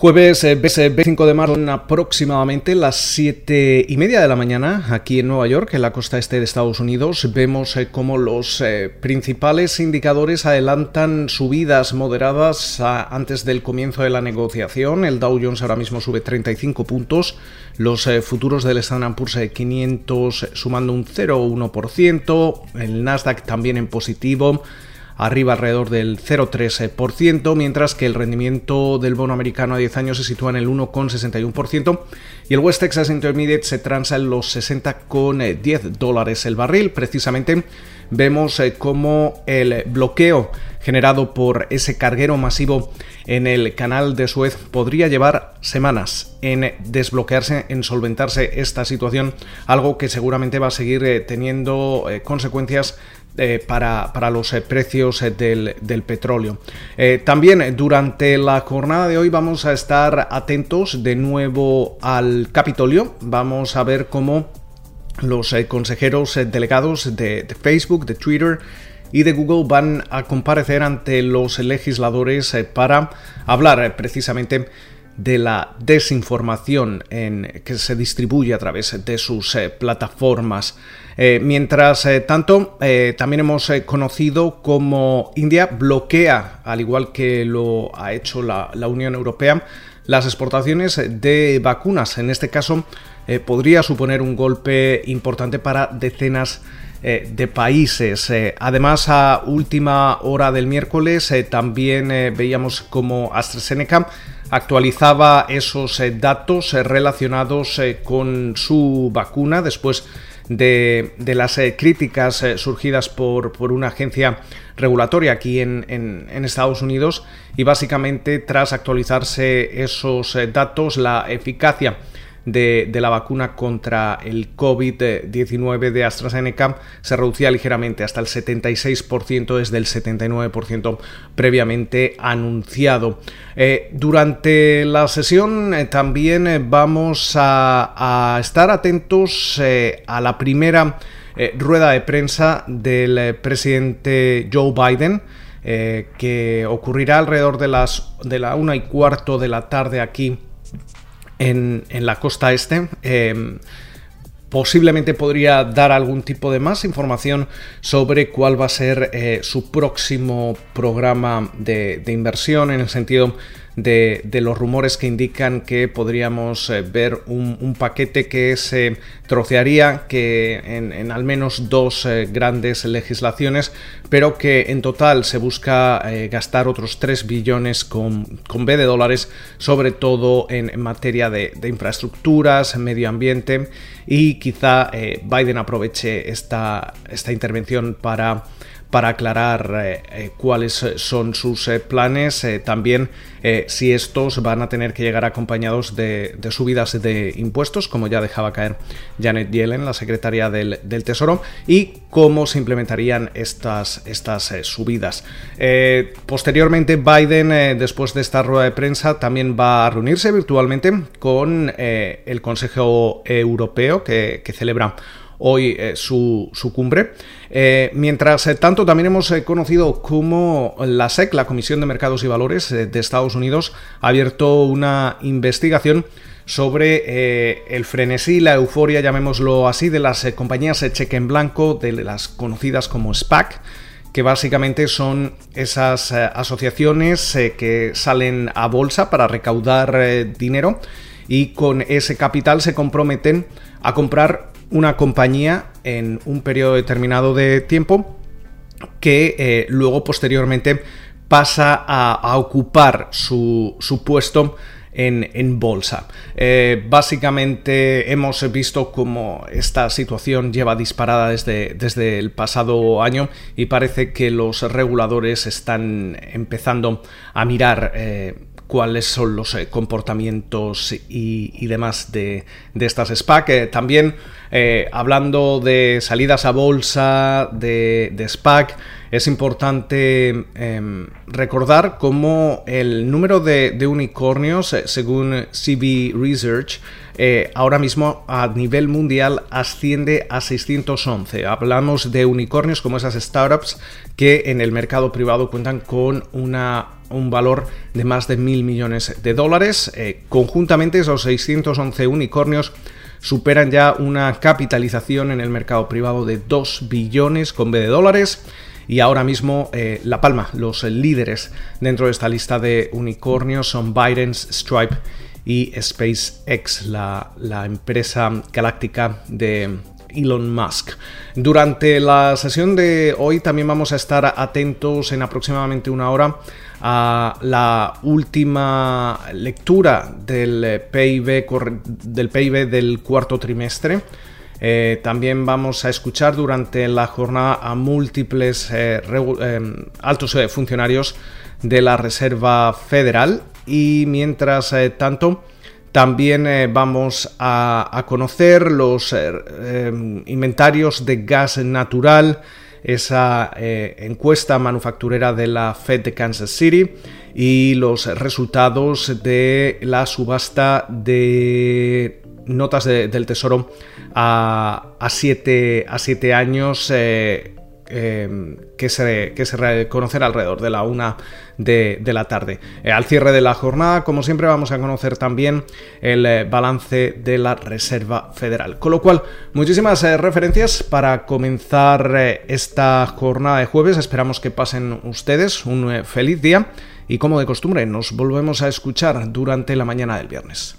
Jueves 25 eh, de marzo, en aproximadamente las 7 y media de la mañana, aquí en Nueva York, en la costa este de Estados Unidos, vemos eh, cómo los eh, principales indicadores adelantan subidas moderadas antes del comienzo de la negociación. El Dow Jones ahora mismo sube 35 puntos, los futuros del Standard Poor's 500 sumando un 0,1%, el Nasdaq también en positivo arriba alrededor del 0,3%, mientras que el rendimiento del bono americano a 10 años se sitúa en el 1,61% y el West Texas Intermediate se transa en los 60,10 dólares el barril. Precisamente vemos eh, cómo el bloqueo generado por ese carguero masivo en el canal de Suez podría llevar semanas en desbloquearse, en solventarse esta situación, algo que seguramente va a seguir eh, teniendo eh, consecuencias eh, para, los eh, precios eh, del, petróleo. también durante la jornada de hoy vamos a estar atentos de nuevo al Capitolio. Vamos a ver cómo los consejeros delegados de, de Facebook, de Twitter, y de Google van a comparecer ante los legisladores para hablar precisamente de la desinformación en, que se distribuye a través de sus eh, plataformas. Eh, mientras eh, tanto, también hemos conocido cómo India bloquea, al igual que lo ha hecho la, la Unión Europea, las exportaciones de vacunas. En este caso, podría suponer un golpe importante para decenas de países. además, a última hora del miércoles también veíamos como AstraZeneca actualizaba esos eh, datos eh, relacionados eh, con su vacuna después de, las críticas surgidas por, por, una agencia regulatoria aquí en, en, Estados Unidos y básicamente tras actualizarse esos datos la eficacia de, la vacuna contra el COVID-19 de AstraZeneca se reducía ligeramente hasta el 76% desde el 79% previamente anunciado. Eh, durante la sesión eh, también eh, vamos a, estar atentos a la primera rueda de prensa del presidente Joe Biden. que ocurrirá alrededor de las de la una y cuarto de la tarde aquí en, la costa este. Em, posiblemente podría dar algún tipo de más información sobre cuál va a ser eh, su próximo programa de, de, inversión en el sentido de, los rumores que indican que podríamos eh, ver un, paquete que se trocearía que en, al menos dos eh, grandes legislaciones, pero que en total se busca eh, gastar otros 3 billones con, con, B de dólares, sobre todo en, materia de, infraestructuras, medio ambiente y quizá Biden aproveche esta, esta intervención para para aclarar cuáles son sus planes, también si estos van a tener que llegar acompañados de, subidas de impuestos, como ya dejaba caer Janet Yellen, la secretaria del, Tesoro, y cómo se implementarían estas, estas subidas. posteriormente, Biden, después de esta rueda de prensa, también va a reunirse virtualmente con el Consejo Europeo que celebra hoy eh, su, cumbre. Eh, mientras eh, tanto, también hemos conocido cómo la SEC, la Comisión de Mercados y Valores de Estados Unidos, ha abierto una investigación sobre el frenesí, la euforia, llamémoslo así, de las compañías cheque en blanco, de las conocidas como SPAC que básicamente son esas asociaciones que salen a bolsa para recaudar dinero y con ese capital se comprometen a comprar una compañía en un periodo determinado de tiempo que eh, luego posteriormente pasa a, ocupar su, puesto en, bolsa. Eh, básicamente hemos visto cómo esta situación lleva disparada desde, desde, el pasado año y parece que los reguladores están empezando a mirar eh, cuáles son los eh, comportamientos y, demás de, estas SPAC. también eh, hablando de salidas a bolsa, de, SPAC, es importante em, recordar cómo el número de, unicornios, eh, según CB Research, ahora mismo a nivel mundial asciende a 611. Hablamos de unicornios como esas startups que en el mercado privado cuentan con un valor de más de mil millones de dólares. Eh, conjuntamente esos 611 unicornios superan ya una capitalización en el mercado privado de 2 billones con B de dólares. Y ahora mismo eh, La Palma, los líderes dentro de esta lista de unicornios son Binance, Stripe y SpaceX, la, la empresa galáctica de Elon Musk. Durante la sesión de hoy también vamos a estar atentos en aproximadamente una hora a la última lectura del PIB, del, del cuarto trimestre. Eh, también vamos a escuchar durante la jornada a múltiples eh, eh, altos funcionarios de la Reserva Federal y mientras tanto también vamos a, conocer los inventarios de gas natural esa eh, encuesta manufacturera de la Fed de Kansas City y los resultados de la subasta de notas del Tesoro a, a, siete, a siete años Em, que, se, que se reconocerá alrededor de la una de, la tarde. Eh, al cierre de la jornada, como siempre, vamos a conocer también el eh, balance de la Reserva Federal. Con lo cual, muchísimas eh, referencias para comenzar esta jornada de jueves. Esperamos que pasen ustedes un feliz día y como de costumbre, nos volvemos a escuchar durante la mañana del viernes.